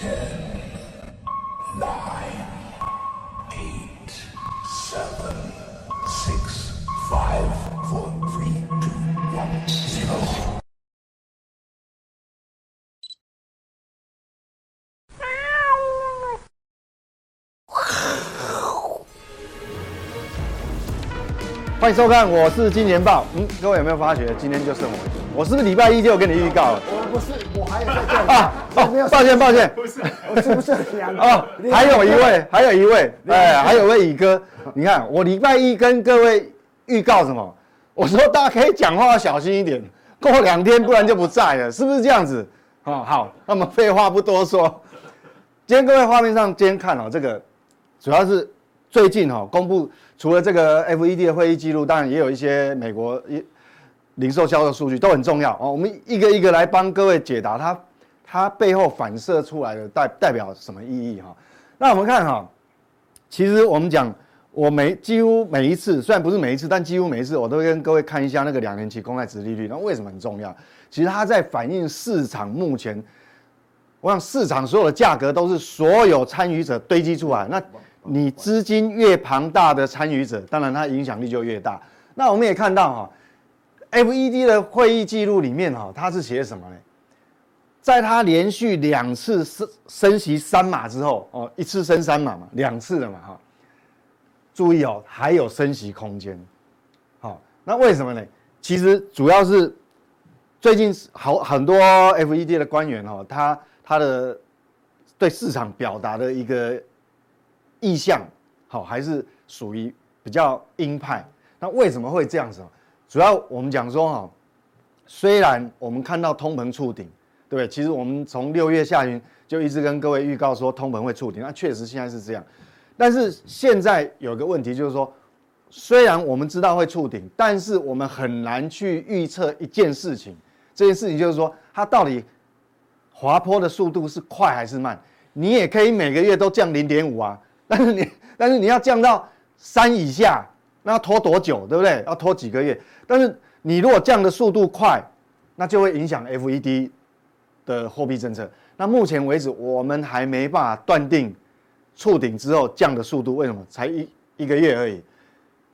欢迎收看，我是金年报。嗯，各位有没有发觉今天就剩我一个？我是不是礼拜一就有跟你预告了？我不是，我还有在这里啊。哦，抱歉抱歉，不是，我是不是两个？哦，还有一位，还有一位，哎，还有位乙哥。你看，我礼拜一跟各位预告什么？我说大家可以讲话要小心一点，过两天不然就不在了，是不是这样子？哦，好，那么废话不多说，今天各位画面上今天看哦，这个主要是最近哈公布。除了这个 FED 的会议记录，当然也有一些美国一零售销售数据都很重要哦。我们一个一个来帮各位解答它，它背后反射出来的代代表什么意义哈？那我们看哈，其实我们讲，我每几乎每一次，虽然不是每一次，但几乎每一次我都会跟各位看一下那个两年期公债殖利率。那为什么很重要？其实它在反映市场目前，我想市场所有的价格都是所有参与者堆积出来那。你资金越庞大的参与者，当然它影响力就越大。那我们也看到哈，FED 的会议记录里面哈，它是写什么呢？在它连续两次升升息三码之后，哦，一次升三码嘛，两次了嘛哈。注意哦，还有升息空间。好，那为什么呢？其实主要是最近好很多 FED 的官员哈，他他的对市场表达的一个。意向好还是属于比较鹰派？那为什么会这样子？主要我们讲说哈，虽然我们看到通膨触顶，对不对？其实我们从六月下旬就一直跟各位预告说通膨会触顶，那确实现在是这样。但是现在有个问题就是说，虽然我们知道会触顶，但是我们很难去预测一件事情。这件事情就是说，它到底滑坡的速度是快还是慢？你也可以每个月都降零点五啊。但是你，但是你要降到三以下，那要拖多久，对不对？要拖几个月。但是你如果降的速度快，那就会影响 FED 的货币政策。那目前为止，我们还没办法断定触顶之后降的速度。为什么？才一一个月而已。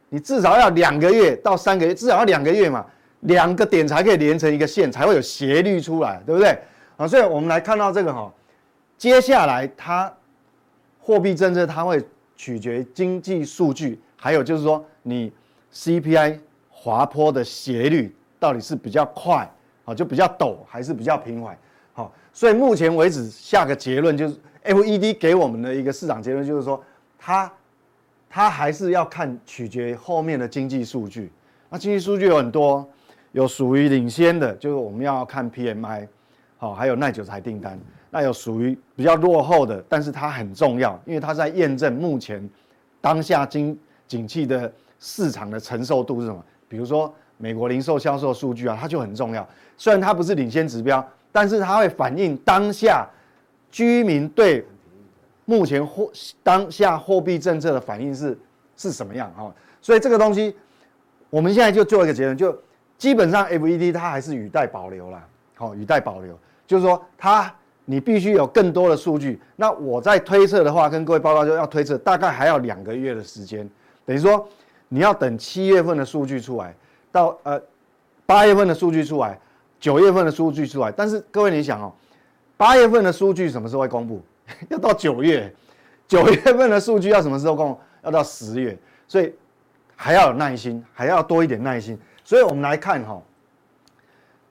你至少要两个月到三个月，至少要两个月嘛，两个点才可以连成一个线，才会有斜率出来，对不对？啊，所以我们来看到这个哈，接下来它。货币政策它会取决经济数据，还有就是说你 CPI 滑坡的斜率到底是比较快，啊就比较陡，还是比较平缓，好，所以目前为止下个结论就是 FED 给我们的一个市场结论就是说，它它还是要看取决后面的经济数据。那经济数据有很多，有属于领先的，就是我们要看 PMI，好，还有耐久材订单。那有属于比较落后的，但是它很重要，因为它在验证目前当下经景气的市场的承受度是什么？比如说美国零售销售数据啊，它就很重要。虽然它不是领先指标，但是它会反映当下居民对目前货当下货币政策的反应是是什么样哈？所以这个东西我们现在就做一个结论，就基本上 FED 它还是语带保留啦，好，语带保留，就是说它。你必须有更多的数据。那我在推测的话，跟各位报告就要推测，大概还要两个月的时间。等于说，你要等七月份的数据出来，到呃八月份的数据出来，九月份的数据出来。但是各位你想哦，八月份的数据什么时候会公布？要到九月。九月份的数据要什么时候公？要到十月。所以还要有耐心，还要多一点耐心。所以我们来看哈，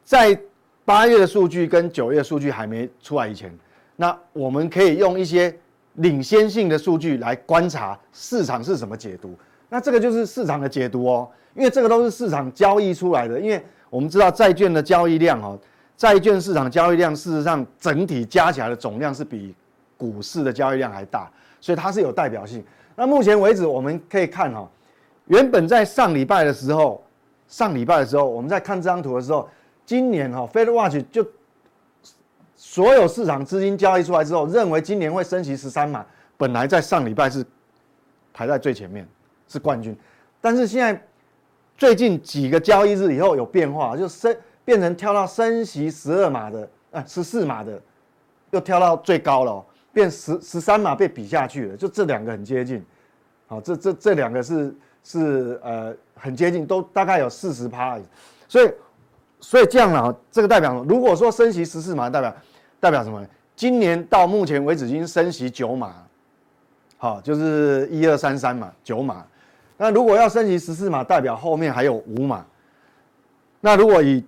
在。八月的数据跟九月数据还没出来以前，那我们可以用一些领先性的数据来观察市场是怎么解读。那这个就是市场的解读哦，因为这个都是市场交易出来的。因为我们知道债券的交易量哦，债券市场交易量事实上整体加起来的总量是比股市的交易量还大，所以它是有代表性。那目前为止我们可以看哈，原本在上礼拜的时候，上礼拜的时候我们在看这张图的时候。今年哈，FedWatch 就所有市场资金交易出来之后，认为今年会升息十三码，本来在上礼拜是排在最前面，是冠军。但是现在最近几个交易日以后有变化，就升变成跳到升息十二码的，啊十四码的，又跳到最高了，变十十三码被比下去了，就这两个很接近，好，这这这两个是是呃很接近，都大概有四十趴，所以所以这样啊，这个代表如果说升息十四码，代表代表什么？今年到目前为止已经升息九码，好，就是一二三三码九码，那如果要升级十四码，代表后面还有五码，那如果以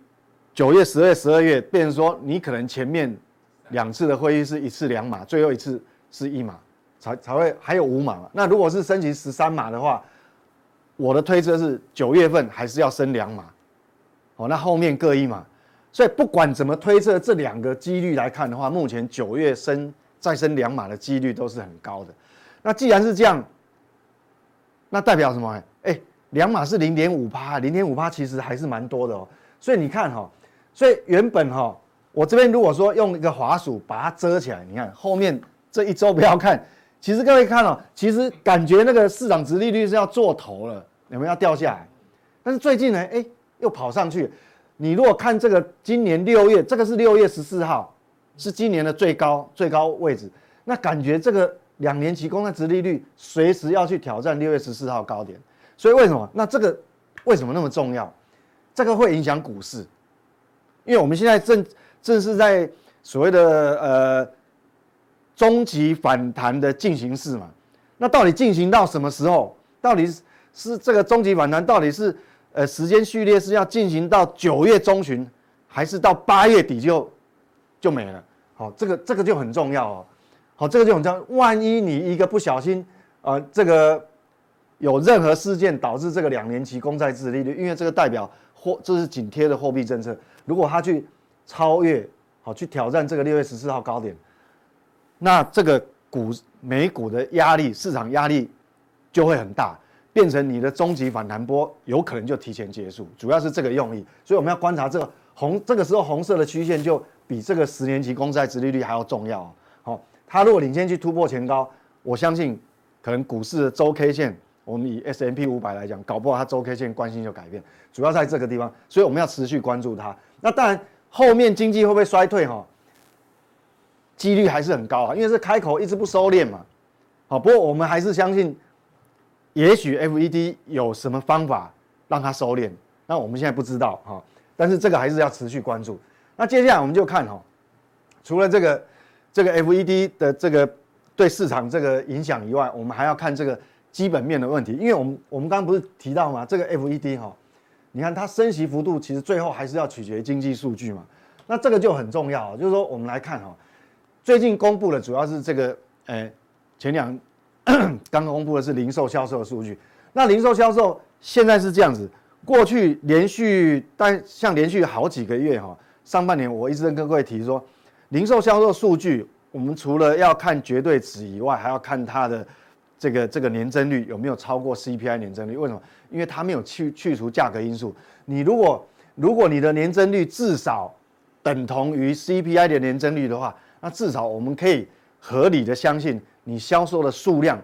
九月、十月、十二月，变成说你可能前面两次的会议是一次两码，最后一次是一码，才才会还有五码嘛。那如果是升级十三码的话，我的推测是九月份还是要升两码，哦，那后面各一码。所以不管怎么推测这两个几率来看的话，目前九月升再升两码的几率都是很高的。那既然是这样，那代表什么？哎，两码是零点五趴，零点五趴其实还是蛮多的哦。所以你看哈。所以原本哈，我这边如果说用一个滑鼠把它遮起来，你看后面这一周不要看，其实各位看哦，其实感觉那个市场殖利率是要做头了，有没有要掉下来？但是最近呢，哎，又跑上去。你如果看这个今年六月，这个是六月十四号，是今年的最高最高位置，那感觉这个两年期公债殖利率随时要去挑战六月十四号高点。所以为什么？那这个为什么那么重要？这个会影响股市。因为我们现在正正是在所谓的呃终极反弹的进行式嘛，那到底进行到什么时候？到底是是这个终极反弹到底是呃时间序列是要进行到九月中旬，还是到八月底就就没了？好，这个这个就很重要哦。好，这个就很重要。万一你一个不小心，呃，这个有任何事件导致这个两年期公债殖利率，因为这个代表货这是紧贴的货币政策。如果他去超越，好去挑战这个六月十四号高点，那这个股美股的压力，市场压力就会很大，变成你的终极反弹波有可能就提前结束，主要是这个用意。所以我们要观察这个红，这个时候红色的曲线就比这个十年期公债殖利率还要重要。它如果领先去突破前高，我相信可能股市的周 K 线。我们以 S M P 五百来讲，搞不好它周 K 线惯性就改变，主要在这个地方，所以我们要持续关注它。那当然，后面经济会不会衰退？哈，几率还是很高啊，因为是开口一直不收敛嘛。好，不过我们还是相信，也许 FED 有什么方法让它收敛。那我们现在不知道哈，但是这个还是要持续关注。那接下来我们就看哈，除了这个这个 FED 的这个对市场这个影响以外，我们还要看这个。基本面的问题，因为我们我们刚刚不是提到吗？这个 FED 哈，你看它升息幅度其实最后还是要取决于经济数据嘛。那这个就很重要，就是说我们来看哈，最近公布的主要是这个，诶，前两 刚刚公布的是零售销售的数据。那零售销售现在是这样子，过去连续但像连续好几个月哈，上半年我一直跟各位提说，零售销售数据我们除了要看绝对值以外，还要看它的。这个这个年增率有没有超过 CPI 年增率？为什么？因为它没有去去除价格因素。你如果如果你的年增率至少等同于 CPI 的年增率的话，那至少我们可以合理的相信你销售的数量，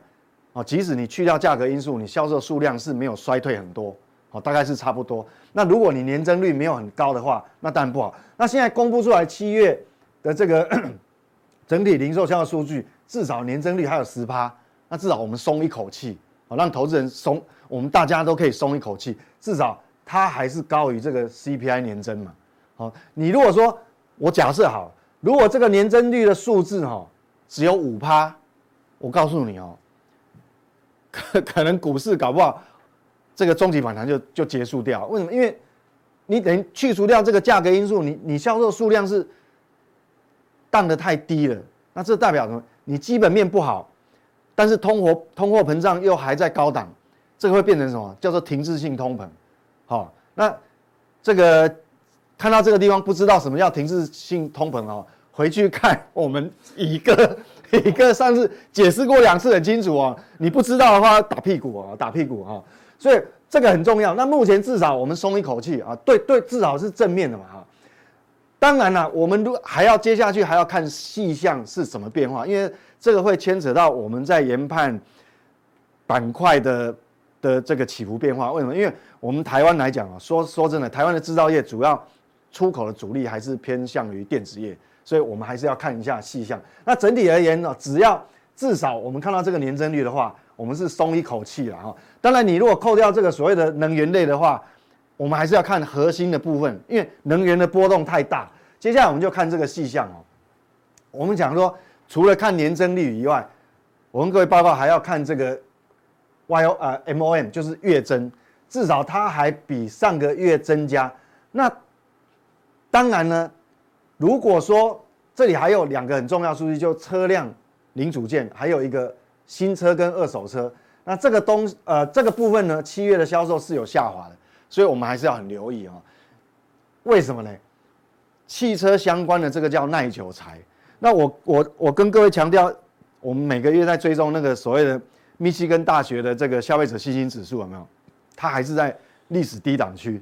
啊，即使你去掉价格因素，你销售数量是没有衰退很多，哦，大概是差不多。那如果你年增率没有很高的话，那当然不好。那现在公布出来七月的这个 整体零售销售数据，至少年增率还有十趴。那至少我们松一口气，好，让投资人松，我们大家都可以松一口气。至少它还是高于这个 CPI 年增嘛，好，你如果说我假设好，如果这个年增率的数字哈只有五趴，我告诉你哦，可可能股市搞不好这个终极反弹就就结束掉。为什么？因为你等于去除掉这个价格因素，你你销售数量是降得太低了，那这代表什么？你基本面不好。但是通货通货膨胀又还在高档，这个会变成什么？叫做停滞性通膨。好，那这个看到这个地方不知道什么叫停滞性通膨哦，回去看我们乙哥乙哥上次解释过两次很清楚哦。你不知道的话打屁股哦，打屁股哈。所以这个很重要。那目前至少我们松一口气啊，对对，至少是正面的嘛哈。当然了，我们如还要接下去还要看细项是什么变化，因为。这个会牵扯到我们在研判板块的的这个起伏变化。为什么？因为我们台湾来讲啊，说 说真的，台湾的制造业主要出口的主力还是偏向于电子业，所以我们还是要看一下细项。那整体而言呢，只要至少我们看到这个年增率的话，我们是松一口气了哈。当然，你如果扣掉这个所谓的能源类的话，我们还是要看核心的部分，因为能源的波动太大。接下来我们就看这个细项哦。我们讲说，除了看年增率以外，我跟各位报告还要看这个 Y O 呃 M O M，就是月增，至少它还比上个月增加。那当然呢，如果说这里还有两个很重要数据，就车辆零组件，还有一个新车跟二手车。那这个东呃这个部分呢，七月的销售是有下滑的，所以我们还是要很留意啊。为什么呢？汽车相关的这个叫耐久材。那我我我跟各位强调，我们每个月在追踪那个所谓的密西根大学的这个消费者信心指数有没有？它还是在历史低档区。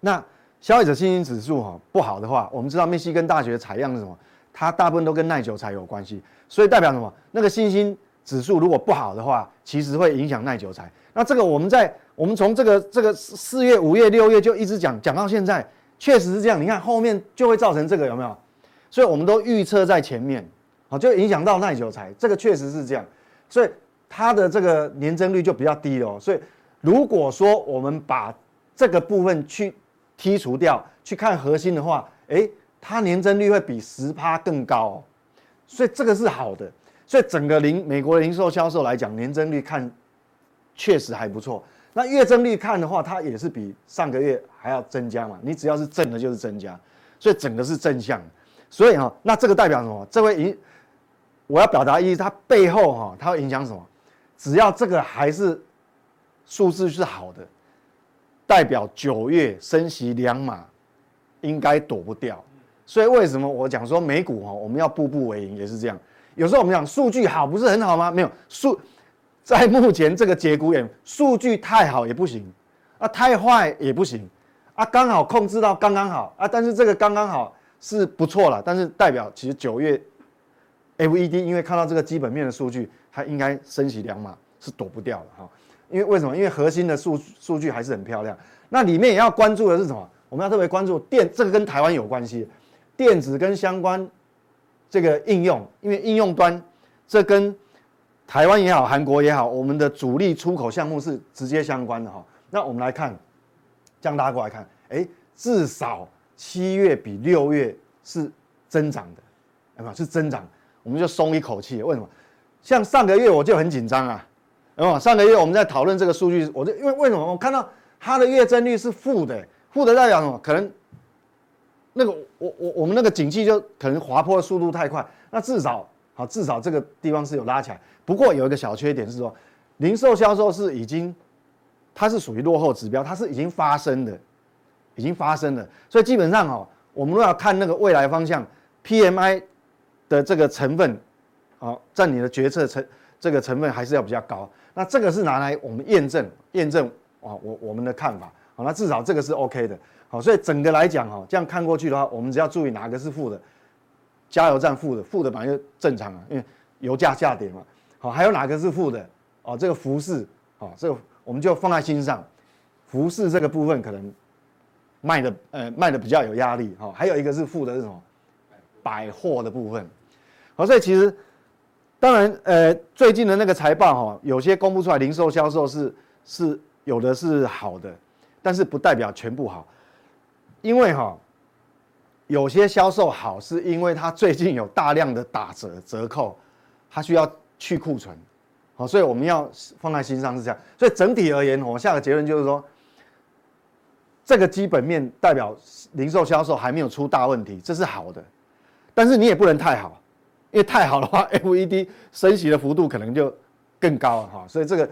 那消费者信心指数哈不好的话，我们知道密西根大学采样是什么？它大部分都跟耐久财有关系，所以代表什么？那个信心指数如果不好的话，其实会影响耐久财。那这个我们在我们从这个这个四月、五月、六月就一直讲讲到现在，确实是这样。你看后面就会造成这个有没有？所以我们都预测在前面，好，就影响到耐久材，这个确实是这样，所以它的这个年增率就比较低了。所以如果说我们把这个部分去剔除掉，去看核心的话，诶，它年增率会比十趴更高，哦所以这个是好的。所以整个零美国零售销售来讲，年增率看确实还不错。那月增率看的话，它也是比上个月还要增加嘛。你只要是正的，就是增加，所以整个是正向。所以哈，那这个代表什么？这会影，我要表达意思，它背后哈，它会影响什么？只要这个还是数字是好的，代表九月升息两码，应该躲不掉。所以为什么我讲说美股哈，我们要步步为营也是这样。有时候我们讲数据好不是很好吗？没有数，在目前这个节骨眼，数据太好也不行，啊太坏也不行，啊刚好控制到刚刚好啊，但是这个刚刚好。是不错了，但是代表其实九月，FED 因为看到这个基本面的数据，它应该升息两码是躲不掉的哈。因为为什么？因为核心的数数据还是很漂亮。那里面也要关注的是什么？我们要特别关注电，这个跟台湾有关系，电子跟相关这个应用，因为应用端这跟台湾也好，韩国也好，我们的主力出口项目是直接相关的哈。那我们来看，这样大家过来看，哎，至少。七月比六月是增长的，有没有？是增长，我们就松一口气。为什么？像上个月我就很紧张啊，有没有？上个月我们在讨论这个数据，我就因为为什么？我看到它的月增率是负的，负的代表什么？可能那个我我我们那个景气就可能滑坡的速度太快。那至少好，至少这个地方是有拉起来。不过有一个小缺点是说，零售销售是已经，它是属于落后指标，它是已经发生的。已经发生了，所以基本上哦，我们都要看那个未来方向，PMI 的这个成分，啊，占你的决策成这个成分还是要比较高。那这个是拿来我们验证验证啊，我我们的看法。好，那至少这个是 OK 的。好，所以整个来讲哈，这样看过去的话，我们只要注意哪个是负的，加油站负的，负的本来就正常啊，因为油价下跌嘛。好，还有哪个是负的？哦，这个服饰，哦，这个我们就放在心上，服饰这个部分可能。卖的呃卖的比较有压力哈，还有一个是负的是什么？百货的部分，好，所以其实当然呃最近的那个财报哈，有些公布出来零售销售是是有的是好的，但是不代表全部好，因为哈有些销售好是因为它最近有大量的打折折扣，它需要去库存，好，所以我们要放在心上是这样，所以整体而言我下个结论就是说。这个基本面代表零售销售还没有出大问题，这是好的，但是你也不能太好，因为太好的话，FED 升息的幅度可能就更高了哈。所以这个，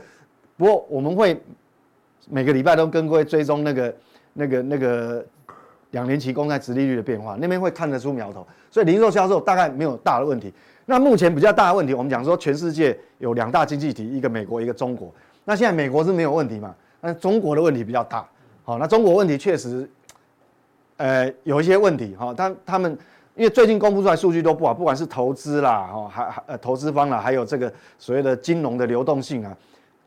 不过我们会每个礼拜都跟各位追踪那个、那个、那个两年期公债殖利率的变化，那边会看得出苗头。所以零售销售大概没有大的问题。那目前比较大的问题，我们讲说全世界有两大经济体，一个美国，一个中国。那现在美国是没有问题嘛？那中国的问题比较大。好，那中国问题确实，呃，有一些问题哈。他他们因为最近公布出来数据都不好，不管是投资啦，哈，还还呃投资方啦，还有这个所谓的金融的流动性啊，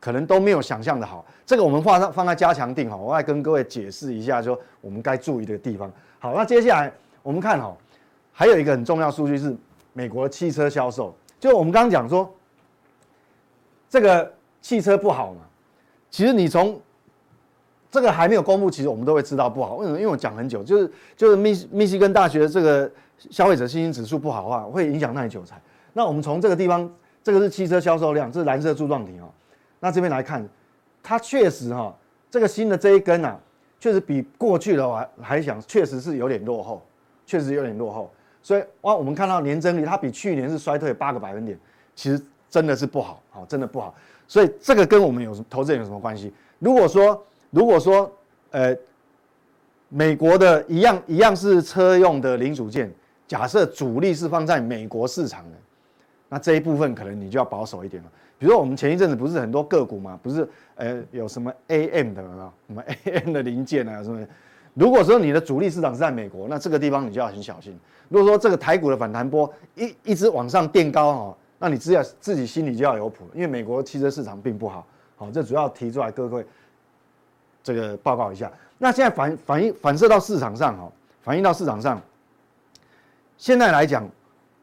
可能都没有想象的好。这个我们放上放在加强定哈，我来跟各位解释一下，说我们该注意的地方。好，那接下来我们看哈，还有一个很重要数据是美国的汽车销售，就我们刚刚讲说，这个汽车不好嘛，其实你从这个还没有公布，其实我们都会知道不好。为什么？因为我讲很久，就是就是密密西根大学这个消费者信心指数不好的话，会影响耐久财。那我们从这个地方，这个是汽车销售量，这是蓝色柱状体哦。那这边来看，它确实哈、哦，这个新的这一根啊，确实比过去的话还想，确实是有点落后，确实有点落后。所以哇，我们看到年增率，它比去年是衰退八个百分点，其实真的是不好，好，真的不好。所以这个跟我们有投资人有什么关系？如果说如果说呃，美国的一样一样是车用的零组件，假设主力是放在美国市场的，那这一部分可能你就要保守一点了。比如说我们前一阵子不是很多个股嘛，不是呃有什么 AM 的吗？什么 AM 的零件啊什么？如果说你的主力市场是在美国，那这个地方你就要很小心。如果说这个台股的反弹波一一直往上垫高哈，那你只要自己心里就要有谱，因为美国汽车市场并不好。好，这主要提出来各位这个报告一下。那现在反反映反射到市场上哈，反映到市场上。现在来讲，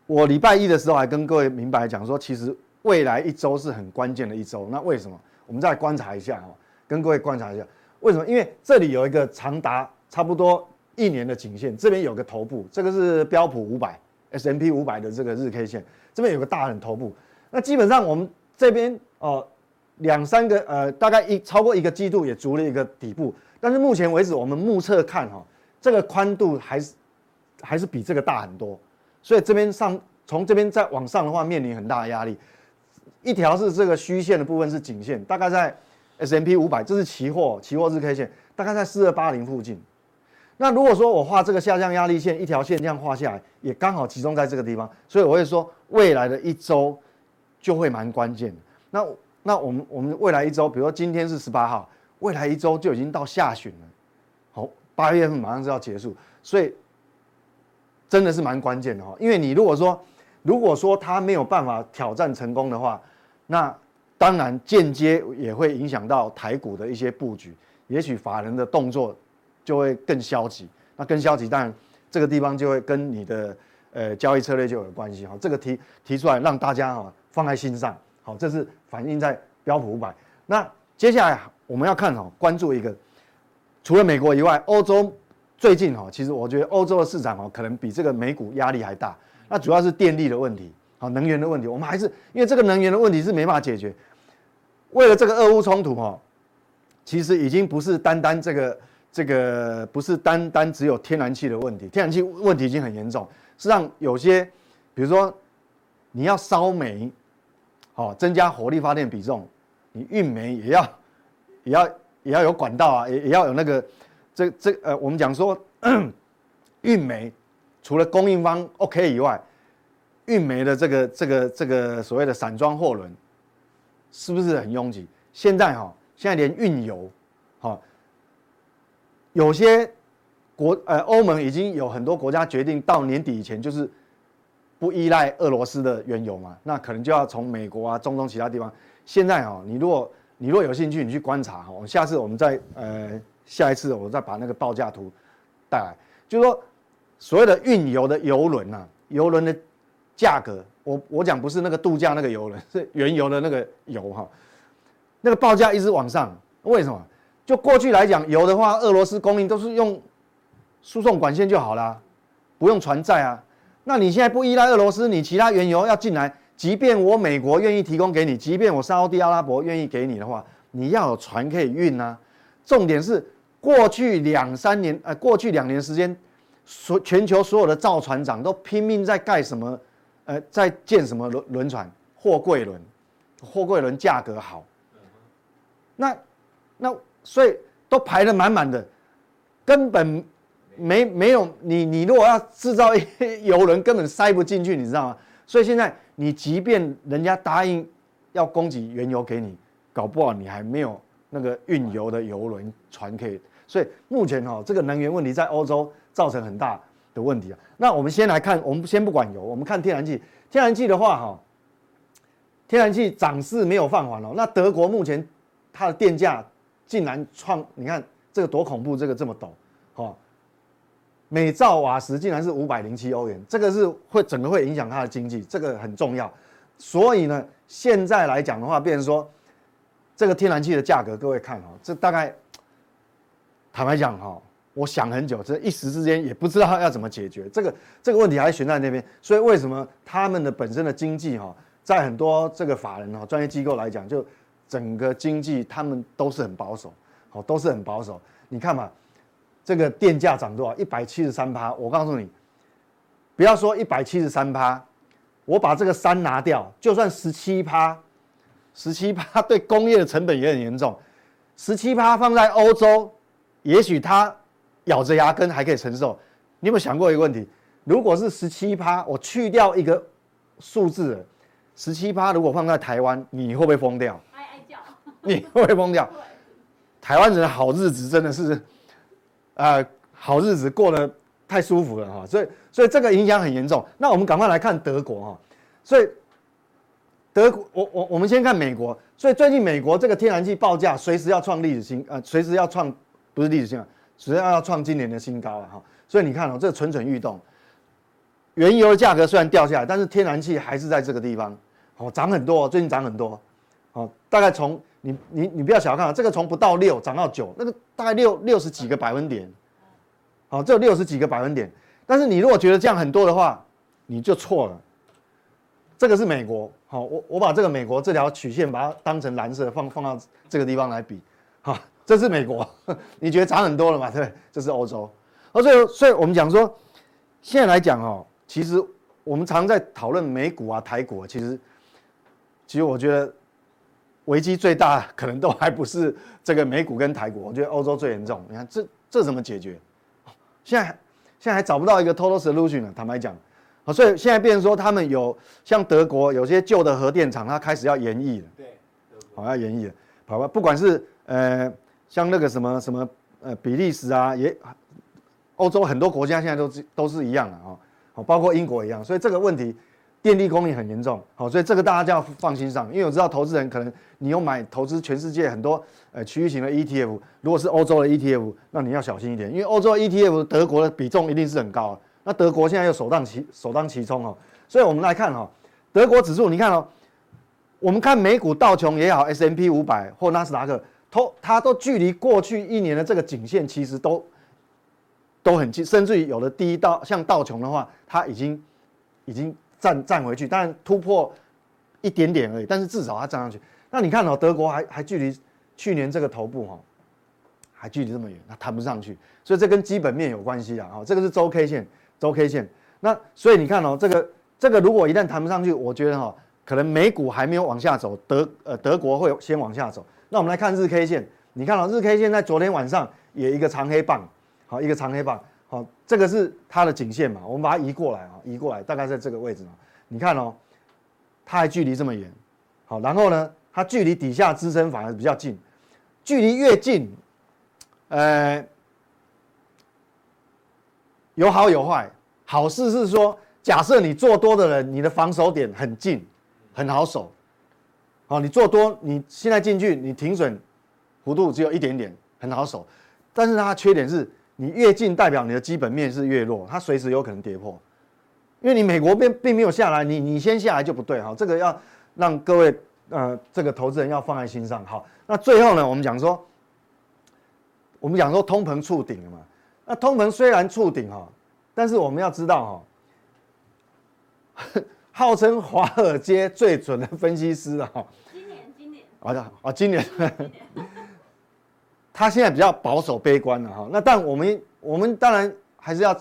我礼拜一的时候还跟各位明白讲说，其实。未来一周是很关键的一周，那为什么？我们再观察一下哈，跟各位观察一下，为什么？因为这里有一个长达差不多一年的颈线，这边有个头部，这个是标普五百 S M P 五百的这个日 K 线，这边有个大的头部。那基本上我们这边哦，两三个呃，大概一超过一个季度也足了一个底部，但是目前为止我们目测看哈，这个宽度还是还是比这个大很多，所以这边上从这边再往上的话，面临很大的压力。一条是这个虚线的部分是颈线，大概在 S M P 五百，这是期货，期货日 K 线，大概在四二八零附近。那如果说我画这个下降压力线，一条线这样画下来，也刚好集中在这个地方，所以我会说未来的一周就会蛮关键的。那那我们我们未来一周，比如说今天是十八号，未来一周就已经到下旬了，好，八月份马上就要结束，所以真的是蛮关键的哈。因为你如果说如果说它没有办法挑战成功的话，那当然间接也会影响到台股的一些布局，也许法人的动作就会更消极。那更消极，当然这个地方就会跟你的呃交易策略就有关系哈。这个提提出来让大家哈放在心上。好，这是反映在标普五百。那接下来我们要看哈，关注一个，除了美国以外，欧洲最近哈，其实我觉得欧洲的市场哈，可能比这个美股压力还大。那主要是电力的问题。好，能源的问题，我们还是因为这个能源的问题是没办法解决。为了这个俄乌冲突，哈，其实已经不是单单这个这个不是单单只有天然气的问题，天然气问题已经很严重。实际上，有些比如说你要烧煤，好，增加火力发电比重，你运煤也要也要也要有管道啊，也也要有那个这这呃，我们讲说 运煤，除了供应方 OK 以外。运煤的这个这个这个所谓的散装货轮，是不是很拥挤？现在哈，现在连运油，有些国呃欧盟已经有很多国家决定到年底以前就是不依赖俄罗斯的原油嘛，那可能就要从美国啊、中东其他地方。现在哈，你如果你如果有兴趣，你去观察哈，我下次我们再呃下一次我再把那个报价图带来，就是说所谓的运油的油轮呐，油轮的。价格，我我讲不是那个度假那个油轮，是原油的那个油哈，那个报价一直往上，为什么？就过去来讲，油的话，俄罗斯供应都是用输送管线就好了，不用船载啊。那你现在不依赖俄罗斯，你其他原油要进来，即便我美国愿意提供给你，即便我沙乌地阿拉伯愿意给你的话，你要有船可以运啊。重点是过去两三年，呃，过去两年时间，所全球所有的造船厂都拼命在盖什么？呃，在建什么轮轮船？货柜轮，货柜轮价格好。那那所以都排得满满的，根本没没有你你如果要制造一油轮，根本塞不进去，你知道吗？所以现在你即便人家答应要供给原油给你，搞不好你还没有那个运油的油轮船可以。所以目前哈，这个能源问题在欧洲造成很大的问题啊，那我们先来看，我们先不管油，我们看天然气。天然气的话，哈，天然气涨势没有放缓哦。那德国目前它的电价竟然创，你看这个多恐怖，这个这么陡，哈。每兆瓦时竟然是五百零七欧元，这个是会整个会影响它的经济，这个很重要。所以呢，现在来讲的话，变成说这个天然气的价格，各位看哈，这大概坦白讲哈，我想很久，这一时之间也不知道要怎么解决这个这个问题，还悬在那边。所以为什么他们的本身的经济哈，在很多这个法人哈、专业机构来讲，就整个经济他们都是很保守，好，都是很保守。你看嘛，这个电价涨多少？一百七十三趴。我告诉你，不要说一百七十三趴。我把这个三拿掉，就算十七趴，十七趴 对工业的成本也很严重。十七趴放在欧洲，也许他咬着牙根还可以承受。你有没有想过一个问题？如果是十七趴，我去掉一个数字，十七趴如果放在台湾，你会不会疯掉？你会疯掉？台湾人的好日子真的是，呃，好日子过得太舒服了哈，所以。所以这个影响很严重。那我们赶快来看德国哈。所以德国，我我我们先看美国。所以最近美国这个天然气报价随时要创历史新，呃，随时要创不是历史新啊，随时要创今年的新高了哈。所以你看哦，这蠢蠢欲动。原油的价格虽然掉下来，但是天然气还是在这个地方，哦，涨很多，最近涨很多，哦，大概从你你你不要小看啊，这个从不到六涨到九，那个大概六六十几个百分点，好，这六十几个百分点。但是你如果觉得这样很多的话，你就错了。这个是美国，好，我我把这个美国这条曲线把它当成蓝色放放到这个地方来比，好，这是美国，你觉得涨很多了嘛？对，这是欧洲。而所以，所以我们讲说，现在来讲哦，其实我们常在讨论美股啊、台股啊，其实，其实我觉得危机最大可能都还不是这个美股跟台股，我觉得欧洲最严重。你看这这怎么解决？现在。现在还找不到一个 total solution 呢，坦白讲，好，所以现在变成说他们有像德国有些旧的核电厂，它开始要延役了，对，好要延役了，好吧，不管是呃像那个什么什么呃比利时啊，也欧洲很多国家现在都是都是一样的啊，好，包括英国一样，所以这个问题电力供应很严重，好，所以这个大家就要放心上，因为我知道投资人可能你有买投资全世界很多。呃，区域型的 ETF，如果是欧洲的 ETF，那你要小心一点，因为欧洲 ETF 德国的比重一定是很高。那德国现在又首当其首当其冲哦，所以我们来看哈、德国指数，你看哦，我们看美股道琼也好，S M P 五百或纳斯达克，都它都距离过去一年的这个颈线其实都都很近，甚至于有的第一道像道琼的话，它已经已经站站回去，当然突破一点点而已，但是至少它站上去。那你看哦，德国还还距离。去年这个头部哈，还距离这么远，它弹不上去，所以这跟基本面有关系啊。哈，这个是周 K 线，周 K 线。那所以你看哦，这个这个如果一旦弹不上去，我觉得哈，可能美股还没有往下走，德呃德国会先往下走。那我们来看日 K 线，你看到日 K 线在昨天晚上也一个长黑棒，好一个长黑棒，好这个是它的颈线嘛，我们把它移过来啊，移过来大概在这个位置嘛。你看哦，它还距离这么远，好，然后呢？它距离底下支撑反而比较近，距离越近，呃，有好有坏。好事是说，假设你做多的人，你的防守点很近，很好守。好，你做多，你现在进去，你停损幅度只有一点点，很好守。但是它缺点是，你越近代表你的基本面是越弱，它随时有可能跌破。因为你美国并并没有下来，你你先下来就不对哈。这个要让各位。呃，这个投资人要放在心上。好，那最后呢，我们讲说，我们讲说通膨触顶了嘛。那通膨虽然触顶哈，但是我们要知道哈，号称华尔街最准的分析师的哈，今年今年，好的啊，今年，他现在比较保守悲观了哈。那但我们我们当然还是要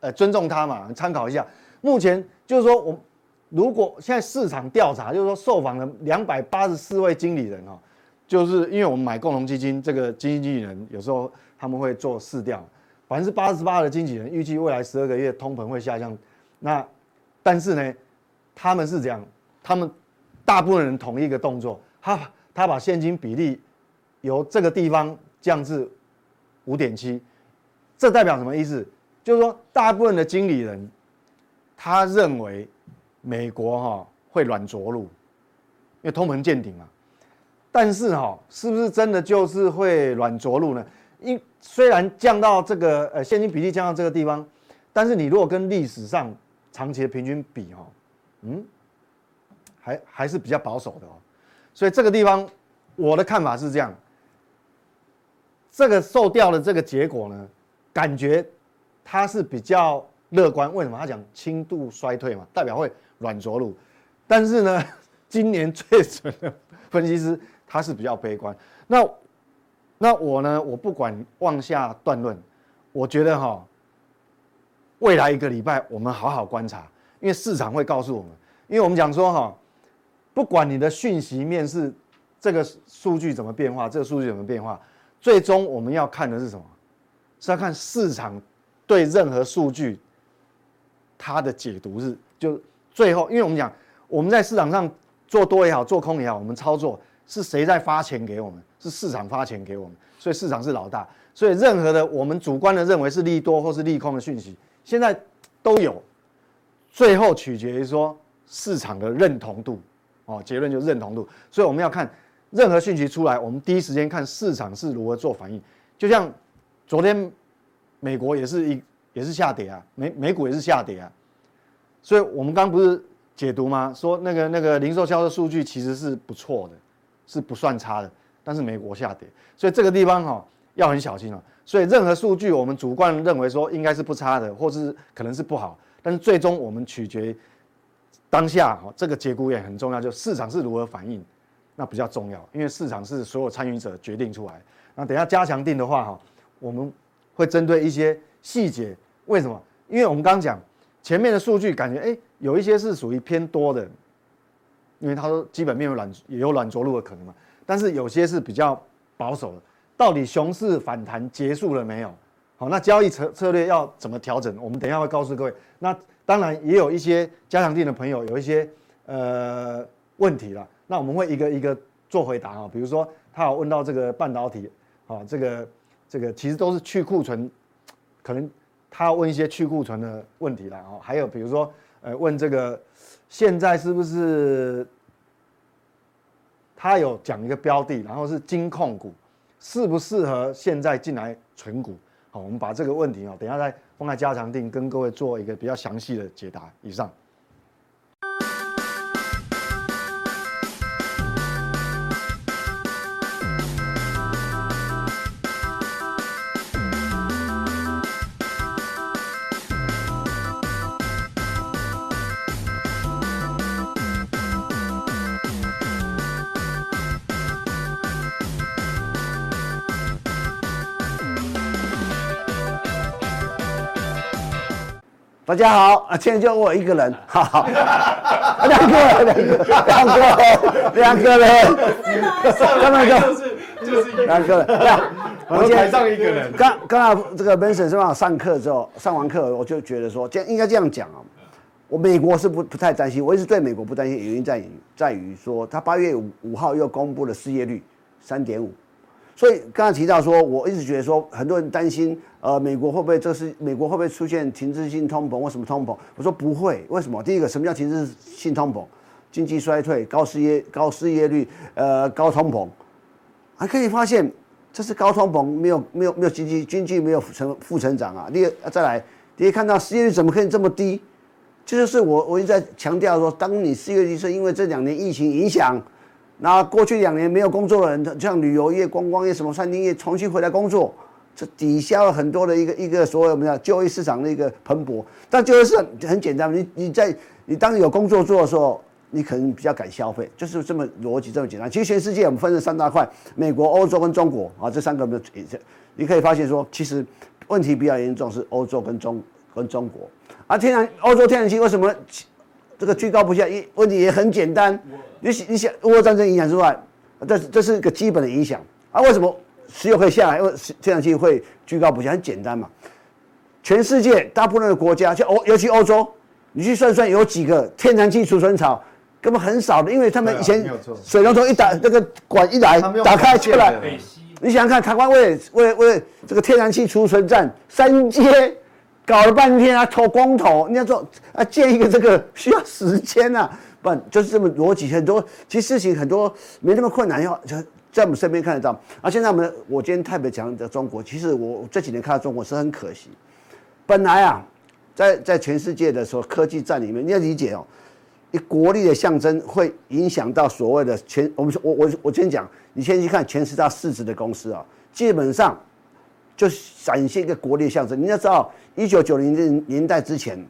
呃尊重他嘛，参考一下。目前就是说我。如果现在市场调查，就是说受访的两百八十四位经理人哈，就是因为我们买共同基金，这个基金经理人有时候他们会做市调，百分之八十八的经纪人预计未来十二个月通膨会下降，那但是呢，他们是这样，他们大部分人同一个动作，他他把现金比例由这个地方降至五点七，这代表什么意思？就是说大部分的经理人他认为。美国哈会软着陆，因为通膨见顶嘛。但是哈，是不是真的就是会软着陆呢？因虽然降到这个呃现金比例降到这个地方，但是你如果跟历史上长期的平均比哦，嗯，还还是比较保守的哦。所以这个地方我的看法是这样，这个受调的这个结果呢，感觉它是比较乐观。为什么？他讲轻度衰退嘛，代表会软着陆。但是呢，今年最准的分析师他是比较悲观。那那我呢？我不管妄下断论，我觉得哈，未来一个礼拜我们好好观察，因为市场会告诉我们。因为我们讲说哈，不管你的讯息面是这个数据怎么变化，这个数据怎么变化，最终我们要看的是什么？是要看市场对任何数据它的解读是就最后，因为我们讲。我们在市场上做多也好，做空也好，我们操作是谁在发钱给我们？是市场发钱给我们，所以市场是老大。所以任何的我们主观的认为是利多或是利空的讯息，现在都有，最后取决于说市场的认同度。哦，结论就是认同度。所以我们要看任何讯息出来，我们第一时间看市场是如何做反应。就像昨天美国也是一也是下跌啊，美美股也是下跌啊。所以我们刚不是。解读吗？说那个那个零售销售数据其实是不错的，是不算差的，但是美国下跌，所以这个地方哈要很小心哦。所以任何数据我们主观认为说应该是不差的，或是可能是不好，但是最终我们取决当下哈这个节骨眼很重要，就市场是如何反应，那比较重要，因为市场是所有参与者决定出来。那等下加强定的话哈，我们会针对一些细节，为什么？因为我们刚刚讲。前面的数据感觉哎，有一些是属于偏多的，因为他说基本面有软也有软着陆的可能嘛。但是有些是比较保守的，到底熊市反弹结束了没有？好，那交易策策略要怎么调整？我们等一下会告诉各位。那当然也有一些加强定的朋友有一些呃问题了，那我们会一个一个做回答啊。比如说他有问到这个半导体，啊，这个这个其实都是去库存，可能。他要问一些去库存的问题了哦，还有比如说，呃，问这个现在是不是他有讲一个标的，然后是金控股，适不适合现在进来存股？好，我们把这个问题哦，等下再放在加长定，跟各位做一个比较详细的解答。以上。大家好，啊，现在就我一个人，哈哈，两个，两个，两个，两个人，刚刚就是就是两个人，我们台上一个人。刚刚刚这个 Benson 是吧？上课之后，上完课我就觉得说，这应该这样讲啊。我美国是不不太担心，我一直对美国不担心，原因在于在于说，他八月五五号又公布了失业率三点五。所以刚才提到说，我一直觉得说，很多人担心，呃，美国会不会这是美国会不会出现停滞性通膨或什么通膨？我说不会，为什么？第一个，什么叫停滞性通膨？经济衰退、高失业、高失业率，呃，高通膨，还可以发现这是高通膨，没有没有没有经济经济没有成负成长啊。第二，再来，第一看到失业率怎么可以这么低？这就是我我一直在强调说，当你失业率是因为这两年疫情影响。那过去两年没有工作的人，像旅游业、观光业、什么餐厅业，重新回来工作，这抵消了很多的一个一个所谓我们讲就业市场的一个蓬勃。但就业市场很简单，你你在你当你有工作做的时候，你可能比较敢消费，就是这么逻辑这么简单。其实全世界我们分成三大块：美国、欧洲跟中国啊，这三个没有你可以发现说，其实问题比较严重是欧洲跟中跟中国。而天然欧洲天然气为什么这个居高不下？一问题也很简单。你你想俄乌战争影响之外，这这是一个基本的影响啊？为什么石油可以下来？因为天然气会居高不下，很简单嘛。全世界大部分的国家，像欧尤其欧洲，你去算算有几个天然气储存槽，根本很少的，因为他们以前水龙头一打，那个管一来打开出来，你想想看，台湾为为为这个天然气储存站三接搞了半天啊，投光头，你要说啊建一个这个需要时间啊。不，就是这么逻辑很多，其实事情很多没那么困难，要就在我们身边看得到。而现在我们，我今天特别讲的中国，其实我这几年看到中国是很可惜。本来啊，在在全世界的时候科技战里面，你要理解哦，一国力的象征会影响到所谓的全。我们说，我我我先讲，你先去看前十大市值的公司啊，基本上就展现一个国力的象征。你要知道，一九九零年年代之前，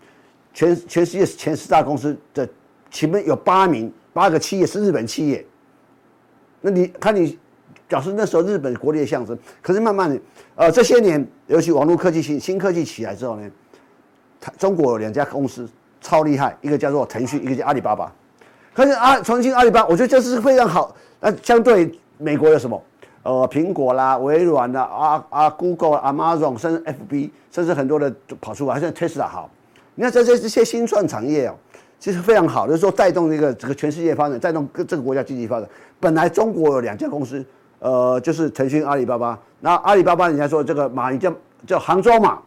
全全世界前十大公司的前面有八名八个企业是日本企业。那你看，你表示那时候日本国力的象征，可是慢慢的，呃，这些年，尤其网络科技新新科技起来之后呢，中国有两家公司超厉害，一个叫做腾讯，一个叫阿里巴巴。可是啊，重庆阿里巴巴，我觉得这是非常好。那相对美国有什么？呃，苹果啦、微软啦、啊啊，Google、Amazon，甚至 FB，甚至很多的跑出来，像 Tesla 好。你看这些这些新创产业哦。其实非常好，就是说带动这个整个全世界发展，带动各这个国家经济发展。本来中国有两家公司，呃，就是腾讯、阿里巴巴。那阿里巴巴人家说这个马云叫叫杭州马，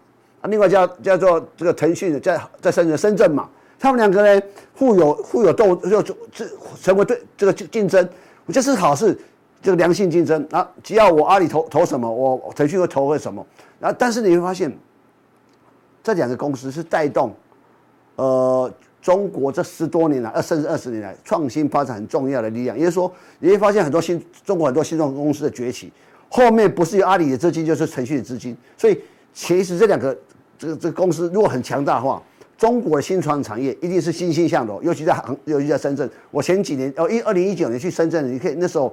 另外叫叫做这个腾讯在在深圳深圳马。他们两个呢互有互有斗，就这成为对这个竞争，我这是好事，这个良性竞争。啊，只要我阿里投投什么，我腾讯会投会什么。然啊，但是你会发现，这两个公司是带动，呃。中国这十多年来，二甚至二十年来，创新发展很重要的力量。也就是说，你会发现很多新中国很多新创公司的崛起，后面不是有阿里的资金，就是腾讯的资金。所以，其实这两个这个这个公司如果很强大的话，中国的新创产业一定是欣欣向荣。尤其在杭，尤其在深圳。我前几年哦，一二零一九年去深圳，你可以那时候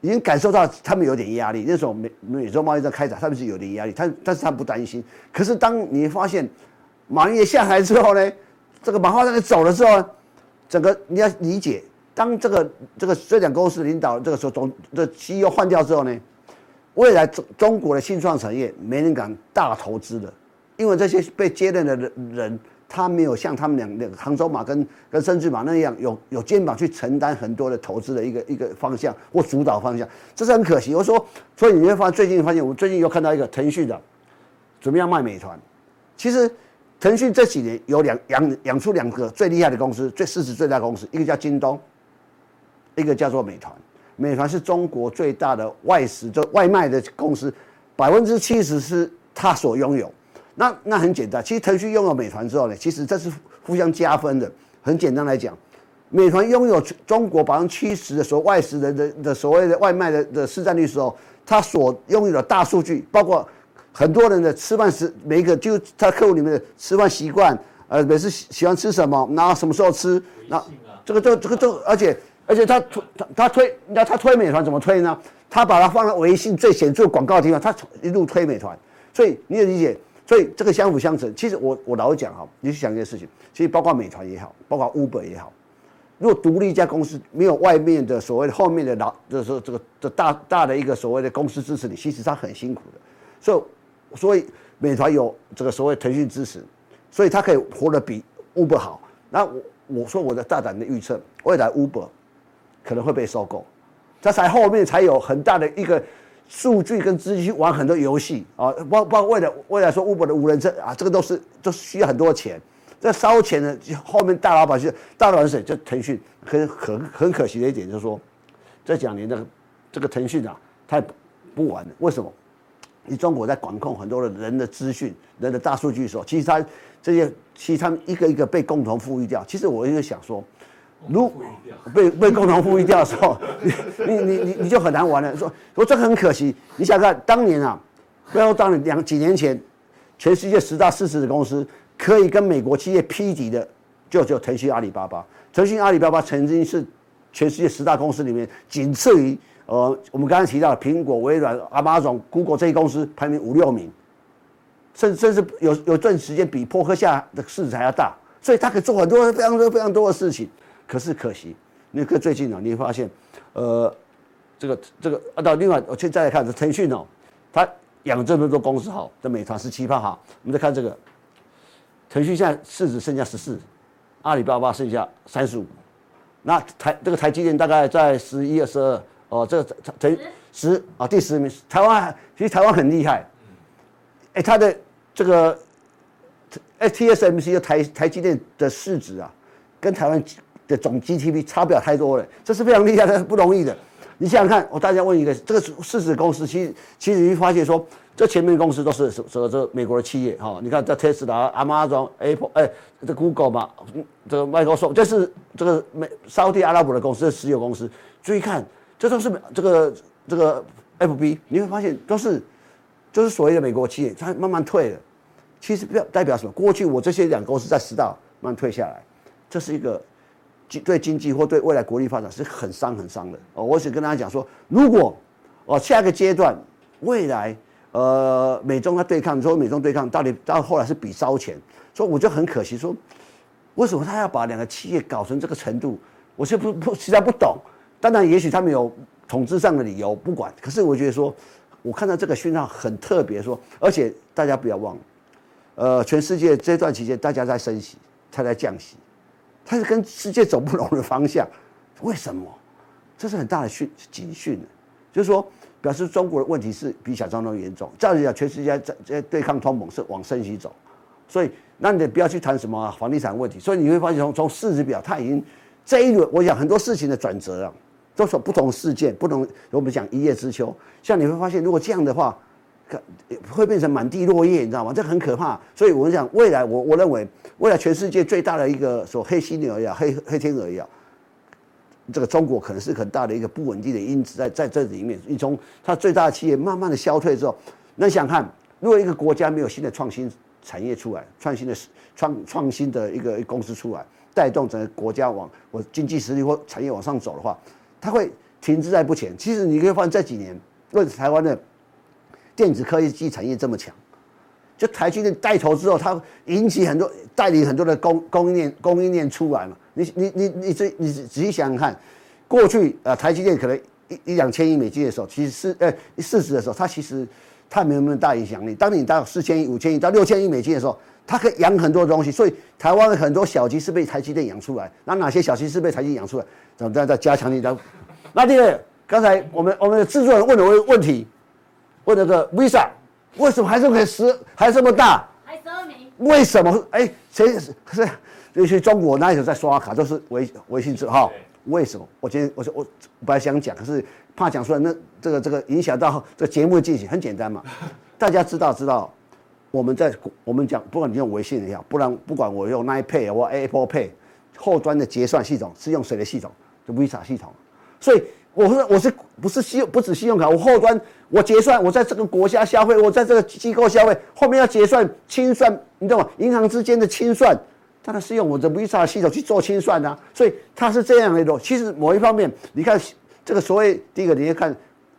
已经感受到他们有点压力。那时候美美洲贸易在开展，他们是有点压力，但但是他不担心。可是当你发现马云也下来之后呢？这个马化腾走了之后，整个你要理解，当这个这个这两公司领导这个时候总这 CEO 换掉之后呢，未来中中国的新创产业没人敢大投资的，因为这些被接任的人人他没有像他们两两杭州马跟跟深圳马那样有有肩膀去承担很多的投资的一个一个方向或主导方向，这是很可惜。我说，所以你会发现最近发现，我最近又看到一个腾讯的，准备要卖美团，其实。腾讯这几年有两养养出两个最厉害的公司，最市值最大的公司，一个叫京东，一个叫做美团。美团是中国最大的外食就外卖的公司，百分之七十是它所拥有。那那很简单，其实腾讯拥有美团之后呢，其实这是互相加分的。很简单来讲，美团拥有中国百分之七十的所谓外食人的的所谓的外卖的的市占率时候，它所拥有的大数据包括。很多人的吃饭时，每一个就他客户里面的吃饭习惯，呃，每次喜欢吃什么，然后什么时候吃，那这个就这个就，而且而且他推他他推，那他推美团怎么推呢？他把它放在微信最显著广告的地方，他一路推美团，所以你也理解，所以这个相辅相成。其实我我老讲哈，你去想一件事情，其实包括美团也好，包括 Uber 也好，如果独立一家公司没有外面的所谓的后面的老，就是这个这大大的一个所谓的公司支持你，其实他很辛苦的，所以。所以美团有这个所谓腾讯支持，所以它可以活得比 Uber 好。那我我说我的大胆的预测，未来 Uber 可能会被收购，它才后面才有很大的一个数据跟资金去玩很多游戏啊，包包括未来未来说 Uber 的无人车啊，这个都是都需要很多钱。这烧钱的，后面大老板是大老板是谁？就腾讯。很很很可惜的一点就是说，这两年的这个腾讯啊，它也不玩了。为什么？你中国在管控很多的人的资讯、人的大数据的时候，其实他这些，其实他们一个一个被共同富裕掉。其实我一直想说，如被被共同富裕掉的时候，你你你你就很难玩了。说说这个很可惜。你想看当年啊，不要说当年两几年前，全世界十大市值的公司可以跟美国企业匹敌的，就只有腾讯、阿里巴巴。腾讯、阿里巴巴曾经是全世界十大公司里面仅次于。呃，我们刚才提到的苹果、微软、Amazon、Google 这些公司排名五六名，甚甚至有有段时间比波克夏的市值还要大，所以它可以做很多非常多非常多的事情。可是可惜，那个最近呢，你会发现，呃，这个这个啊，到另外我去再来看，这腾讯哦，它养这么多公司好，这美团十七趴哈，我们再看这个，腾讯现在市值剩下十四，阿里巴巴剩下三十五，那台这个台积电大概在十一、二十二。哦，这个腾十啊，第十名。台湾其实台湾很厉害，哎，它的这个 TSMC 的台台积电的市值啊，跟台湾的总 GTP 差不了太多了，这是非常厉害的，不容易的。你想想看，我大家问一个，这个市值公司，其实其实你会发现说，这前面的公司都是这这美国的企业哈。你看这特斯拉、Amazon、Apple，哎，这 Google 嘛，这个 Microsoft，这是这个美沙特阿拉伯的公司，这是石油公司。注意看，这都是这个这个 FB，你会发现都是就是所谓的美国企业，它慢慢退了。其实表代表什么？过去我这些两公司在食道慢慢退下来，这是一个。对经济或对未来国力发展是很伤很伤的哦。我只跟大家讲说，如果哦下一个阶段未来呃美中它对抗，说美中对抗到底到后来是比烧钱，所以我就很可惜说，为什么他要把两个企业搞成这个程度？我是不不实在不懂。当然，也许他们有统治上的理由，不管。可是我觉得说，我看到这个讯号很特别，说而且大家不要忘了，呃，全世界这段期间大家在升息，他在降息。它是跟世界走不拢的方向，为什么？这是很大的讯警讯，就是说表示中国的问题是比想象中严重。这样子讲，全世界在在对抗通膨是往升息走，所以那你不要去谈什么房地产问题。所以你会发现从从市值表，它已经这一轮，我讲很多事情的转折啊，都是不同事件，不同我们讲一叶知秋。像你会发现，如果这样的话，会变成满地落叶，你知道吗？这很可怕。所以我们讲未来，我我认为。未来全世界最大的一个说黑犀牛一样，黑黑天鹅一样，这个中国可能是很大的一个不稳定的因子在在这里面。你从它最大的企业慢慢的消退之后，那想看，如果一个国家没有新的创新产业出来，创新的创创新的一个公司出来，带动整个国家往我经济实力或产业往上走的话，它会停滞在不前。其实你可以发现这几年，问台湾的电子科技产业这么强。就台积电带头之后，它引起很多带领很多的供供应链供应链出来嘛。你你你你仔你仔细想想看，过去呃台积电可能一一两千亿美金的时候，其实是呃市值的时候，它其实它没有那么大影响力。当你到四千亿、五千亿到六千亿美金的时候，它可以养很多东西。所以台湾的很多小鸡是被台积电养出来。那哪些小鸡是被台积电养出来？怎么在在加强力量？那第二，刚才我们我们的制作人问了个问题，问那个 Visa。为什么还这么十还这么大？还十二名？为什么？哎，谁是？可是尤其中国那一种在刷卡都是微微信之后，为什么？我今天我说我本来想讲，可是怕讲出来，那这个这个影响到 这个节目的进行。很简单嘛，大家知道知道，我们在我们讲，不管你用微信也好，不然不管我用 Line Pay 或 Apple Pay，后端的结算系统是用谁的系统？就 Visa 系统，所以。我说我是不是信用不止信用卡？我后端我结算，我在这个国家消费，我在这个机构消费，后面要结算清算，你懂吗？银行之间的清算，当然是用我的 Visa 系统去做清算啊。所以它是这样的一种。其实某一方面，你看这个所谓第一个，你要看。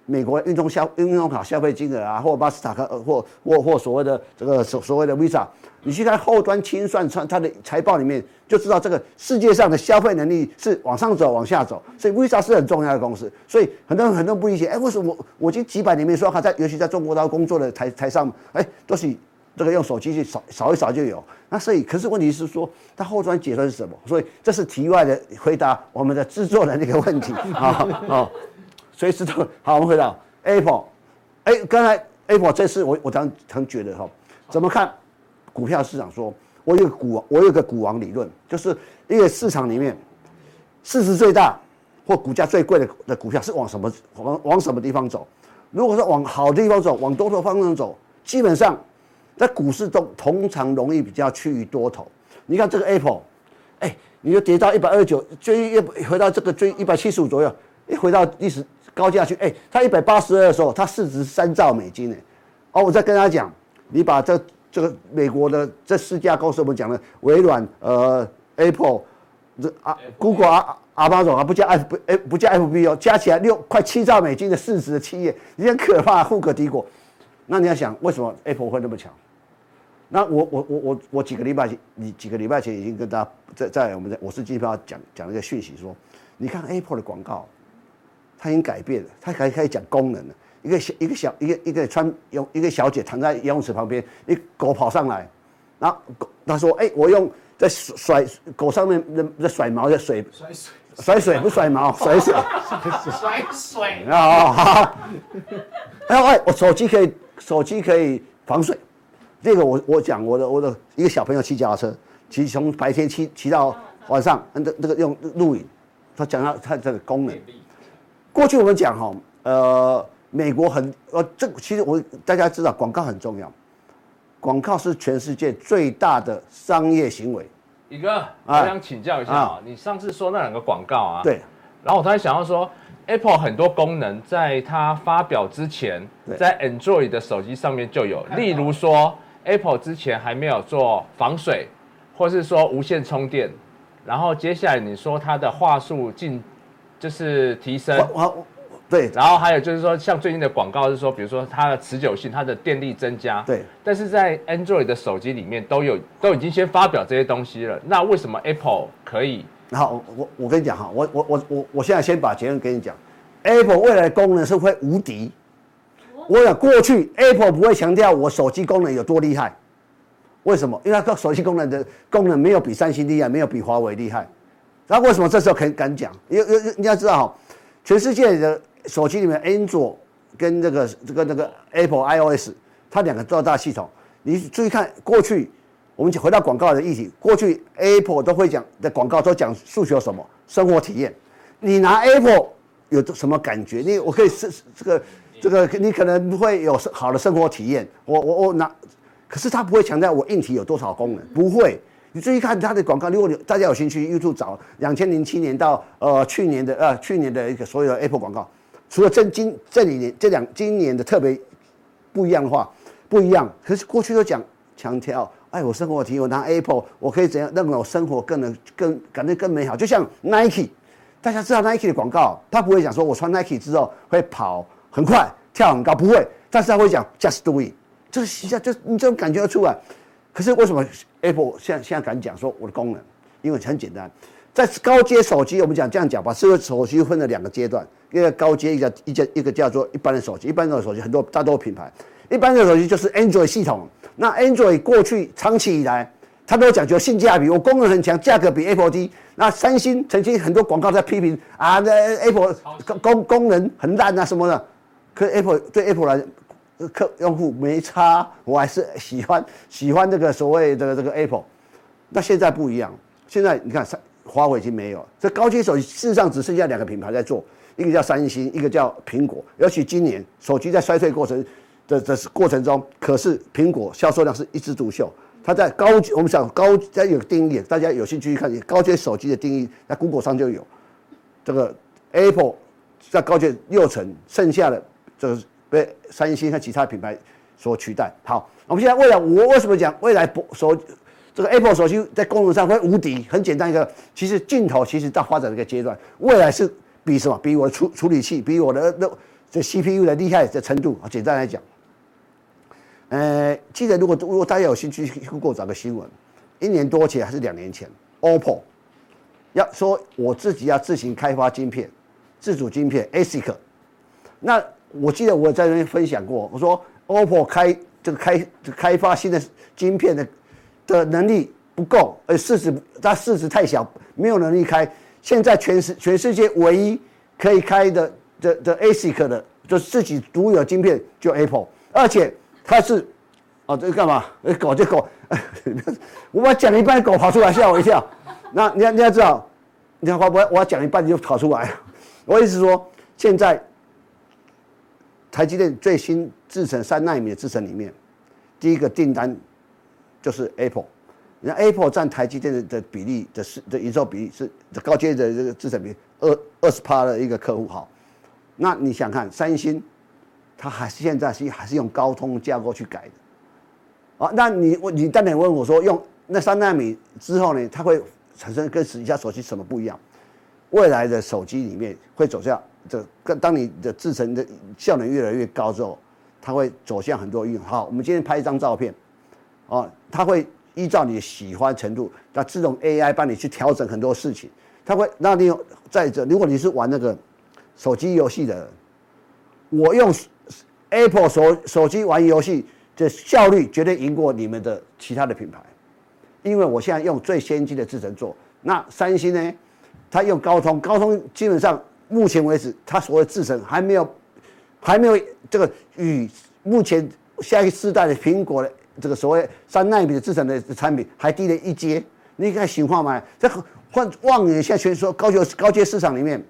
美国运动消运动卡消费金额啊，或巴斯塔克，或或或所谓的这个所所谓的 Visa，你去看后端清算，它它的财报里面就知道这个世界上的消费能力是往上走，往下走，所以 Visa 是很重要的公司。所以很多人很多人不理解，哎，为什么我我已经几百年没刷卡，在尤其在中国大陆工作的台台上，哎，都是这个用手机去扫扫一扫就有。那所以，可是问题是说，它后端结算是什么？所以这是题外的回答我们的制作人的那个问题啊 啊。随时都好，我们回到 Apple，哎，刚才 Apple 这次我我常常觉得哈，怎么看股票市场说？我有股，我有个股王理论，就是一个市场里面市值最大或股价最贵的的股票是往什么往往什么地方走？如果说往好的地方走，往多头方向走，基本上在股市中通常容易比较趋于多头。你看这个 Apple，哎，你就跌到一百二十九，追又回到这个追一百七十五左右，一回到历史。高价去，哎、它一百八十二的时候，它市值三兆美金呢。哦，我再跟他讲，你把这这个美国的这四家公司，我们讲的微软、呃，Apple，这啊，Google 啊，阿巴总啊，不加 F 不哎不加 FB 哦，加起来六快七兆美金的市值的企业，你很可怕，富可敌国。那你要想，为什么 Apple 会那么强？那我我我我我几个礼拜前，你几个礼拜前已经跟大家在在我们在我是机票讲讲了一个讯息说，你看 Apple 的广告。它已经改变了，它还可以讲功能了。一个小一个小一个一个穿泳一个小姐躺在游泳池旁边，一狗跑上来，然后狗他说：“哎、欸，我用在甩狗上面的在甩毛的水，甩水。甩水不甩毛，甩水。甩水。啊好。然后哎，我手机可以手机可以防水，这个我我讲我的我的一个小朋友骑脚踏车，骑从白天骑骑到晚上，那那个用录影，他讲到他这个功能。”过去我们讲哈，呃，美国很呃，这其实我大家知道广告很重要，广告是全世界最大的商业行为。宇哥，我想请教一下啊，你上次说那两个广告啊，对，然后我突然想到说，Apple 很多功能在它发表之前，在 Android 的手机上面就有，例如说 Apple 之前还没有做防水，或是说无线充电，然后接下来你说它的话术进就是提升。对，然后还有就是说，像最近的广告是说，比如说它的持久性、它的电力增加。对。但是在 Android 的手机里面都有，都已经先发表这些东西了。那为什么 Apple 可以？好，我我跟你讲哈，我我我我我现在先把结论跟你讲，Apple 未来的功能是会无敌。我想过去 Apple 不会强调我手机功能有多厉害，为什么？因为它手机功能的功能没有比三星厉害，没有比华为厉害。那为什么这时候可以敢讲？因为因为你要知道哈，全世界的。手机里面，Android 跟这个这个那个 Apple iOS，它两个做大系统。你注意看，过去我们回到广告的议题，过去 Apple 都会讲的广告都讲诉求什么？生活体验。你拿 Apple 有什么感觉？你我可以是这个这个，你可能会有好的生活体验。我我我拿，可是它不会强调我硬体有多少功能，不会。你注意看它的广告，如果你大家有兴趣，YouTube 找两千零七年到呃去年的呃去年的一个所有的 Apple 广告。除了这今这里年这两今年的特别不一样的话，不一样。可是过去都讲强调，哎，我生活体验，我拿 Apple，我可以怎样让我生活更能更感觉更美好。就像 Nike，大家知道 Nike 的广告，他不会讲说我穿 Nike 之后会跑很快、跳很高，不会。但是他会讲 Just Do It，就是一下就你这种感觉要出来。可是为什么 Apple 现在现在敢讲说我的功能？因为很简单。在高阶手机，我们讲这样讲吧，智慧手机分了两个阶段，一个高阶，一个一个一个叫做一般的手机。一般的手机很多大多品牌，一般的手机就是 Android 系统。那 Android 过去长期以来，它都讲究性价比，我功能很强，价格比 Apple 低。那三星曾经很多广告在批评啊，那 Apple 功功能很烂啊什么的。可 Apple 对 Apple 来客用户没差，我还是喜欢喜欢这个所谓的这个 Apple。那现在不一样，现在你看三。华为已经没有了，这高阶手机事实上只剩下两个品牌在做，一个叫三星，一个叫苹果。尤其今年手机在衰退过程的的过程中，可是苹果销售量是一枝独秀。它在高级，我们讲高，它有定义，大家有兴趣去看高阶手机的定义，在 Google 上就有。这个 Apple 在高阶六成，剩下的这个被三星和其他品牌所取代。好，我们现在未来，我为什么讲未来不手？这个 Apple 手机在功能上会无敌，很简单一个，其实镜头其实到发展的一个阶段，未来是比什么？比我的处处理器，比我的那这 CPU 的厉害的程度啊。简单来讲，呃，记得如果如果大家有兴趣，去过找个新闻，一年多前还是两年前，OPPO 要说我自己要自行开发晶片，自主晶片 ASIC，那我记得我在那边分享过，我说 OPPO 开这个开开发新的晶片的。的能力不够，而市值它市值太小，没有能力开。现在全世全世界唯一可以开的的的 ASIC 的，就自己独有晶片，就 Apple，而且它是，哦，这是干嘛？狗就狗，我把讲一半，狗跑出来吓我一跳。那你要你要知道，你要我我我讲一半你就跑出来。我意思说，现在台积电最新制程三纳米的制程里面，第一个订单。就是 Apple，你看 Apple 占台积电的的比例的是的营收比例是高阶的这个制程比二二十趴的一个客户哈，那你想看三星，它还是现在是还是用高通架构去改的，啊，那你你当然问我说用那三纳米之后呢，它会产生跟其他手机什么不一样？未来的手机里面会走向这个，当你的制程的效能越来越高之后，它会走向很多应用。好，我们今天拍一张照片。哦，它会依照你喜欢程度，那自动 AI 帮你去调整很多事情。它会让你有再者，如果你是玩那个手机游戏的，我用 Apple 手手机玩游戏的效率绝对赢过你们的其他的品牌，因为我现在用最先进的制程做。那三星呢？它用高通，高通基本上目前为止，它所谓制程还没有还没有这个与目前下一个世代的苹果的。这个所谓三纳米的制成的产品还低了一阶，你看情况嘛？这换望远现在全说高阶高阶市场里面，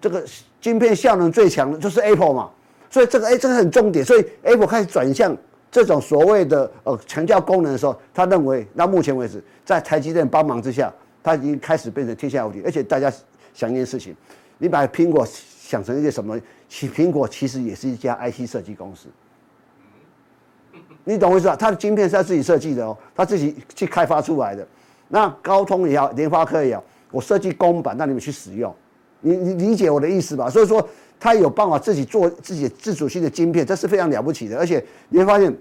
这个晶片效能最强的就是 Apple 嘛，所以这个哎，这个很重点，所以 Apple 开始转向这种所谓的呃强调功能的时候，他认为到目前为止，在台积电帮忙之下，他已经开始变成天下无敌。而且大家想一件事情，你把苹果想成一个什么？其苹果其实也是一家 IC 设计公司，你懂我意思吧？它的晶片是他自己设计的哦，他自己去开发出来的。那高通也好，联发科也好，我设计公版让你们去使用。你你理解我的意思吧？所以说，他有办法自己做自己自主性的晶片，这是非常了不起的。而且你会发现，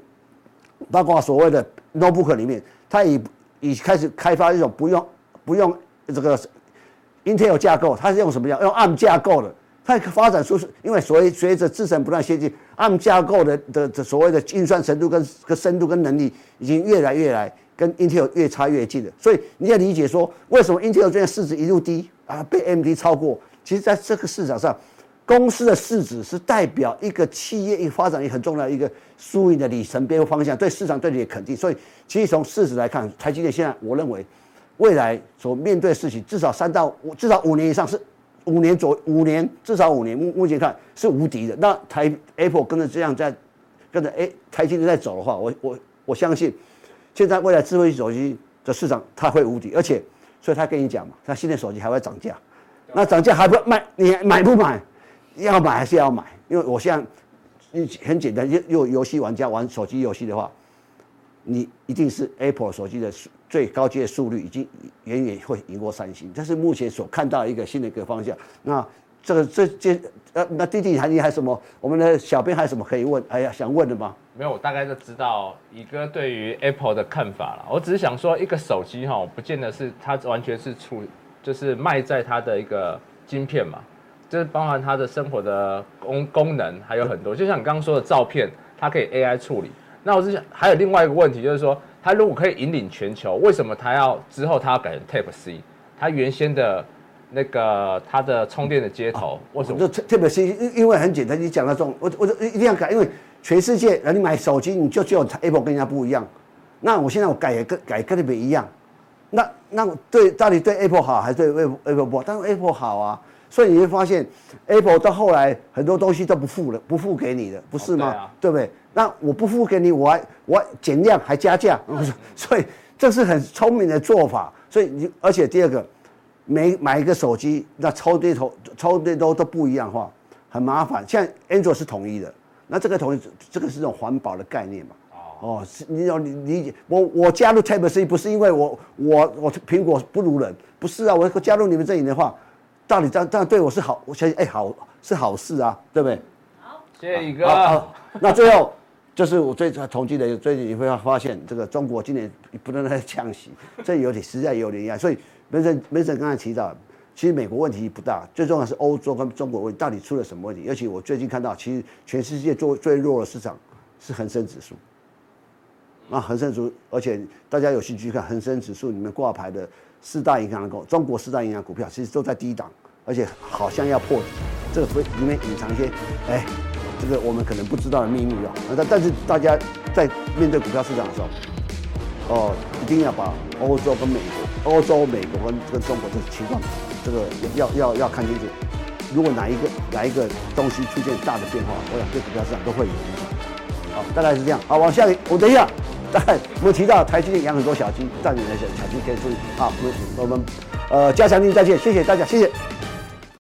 包括所谓的 notebook 里面，他已已开始开发一种不用不用这个 Intel 架构，它是用什么样？用 ARM 架构的。它发展出是，因为随随着制程不断先进按架构的的所谓的运算程度跟跟深度跟能力，已经越来越来跟 Intel 越差越近了。所以你要理解说，为什么 Intel 这样市值一路低啊，被 AMD 超过？其实，在这个市场上，公司的市值是代表一个企业一发展也很重要一个输赢的里程碑方向，对市场对你的肯定。所以，其实从市值来看，台积电现在我认为未来所面对的事情，至少三到五，至少五年以上是五年左五年，至少五年目目前看是无敌的。那台 Apple 跟着这样在跟着哎台积电在走的话，我我我相信现在未来智慧手机的市场它会无敌，而且所以他跟你讲嘛，他现在手机还会涨价。那涨价还不卖？你买不买？要买还是要买？因为我现在很简单，又有游戏玩家玩手机游戏的话，你一定是 Apple 手机的最高阶速率已经远远会赢过三星，这是目前所看到的一个新的一个方向。那这个这这呃，那弟弟还你还什么？我们的小编还有什么可以问？哎呀，想问的吗？没有，我大概就知道乙哥对于 Apple 的看法了。我只是想说，一个手机哈，不见得是它完全是出。就是卖在它的一个晶片嘛，就是包含它的生活的功功能还有很多，就像你刚刚说的照片，它可以 AI 处理。那我是想还有另外一个问题，就是说它如果可以引领全球，为什么它要之后它要改成 Type C？它原先的那个它的充电的接头，为什么？就 Type C，因因为很简单，你讲那种，我我一定要改，因为全世界，你买手机你就只有 Apple 跟人家不一样。那我现在我改也跟改跟你们一样。那那对到底对 Apple 好还是对 Apple Apple 不好？当然 Apple 好啊，所以你会发现 Apple 到后来很多东西都不付了，不付给你的，不是吗？哦对，啊、对不对？那我不付给你，我还我还减量还加价，所以这是很聪明的做法。所以你而且第二个，每买一个手机，那充电头充电都都不一样的话，很麻烦。现在 Android 是统一的，那这个统一这个是种环保的概念嘛？哦，是你要你理解我，我加入 Type C 不是因为我我我苹果不如人，不是啊，我加入你们阵营的话，到底这样这样对我是好，我相信哎好是好事啊，对不对？好，谢谢宇哥。好，那最后就是我最统计的，最近你会发现这个中国今年不断在降息，这有点实在有点压，所以梅森梅森刚才提到，其实美国问题不大，最重要是欧洲跟中国问题到底出了什么问题？而且我最近看到，其实全世界最最弱的市场是恒生指数。那恒生指数，而且大家有兴趣看恒生指数里面挂牌的四大银行的股，中国四大银行股票其实都在低档，而且好像要破底，这个会里面隐藏一些，哎，这个我们可能不知道的秘密啊。但但是大家在面对股票市场的时候，哦，一定要把欧洲跟美国、欧洲、美国跟跟中国这个情况，这个要要要看清楚。如果哪一个哪一个东西出现大的变化，我想对股票市场都会有影响。好，大概是这样。好，往下，我等一下。但我们提到台积电养很多小鸡，但你那些小鸡可以注意。好，我们我们呃加强錠再见，谢谢大家，谢谢。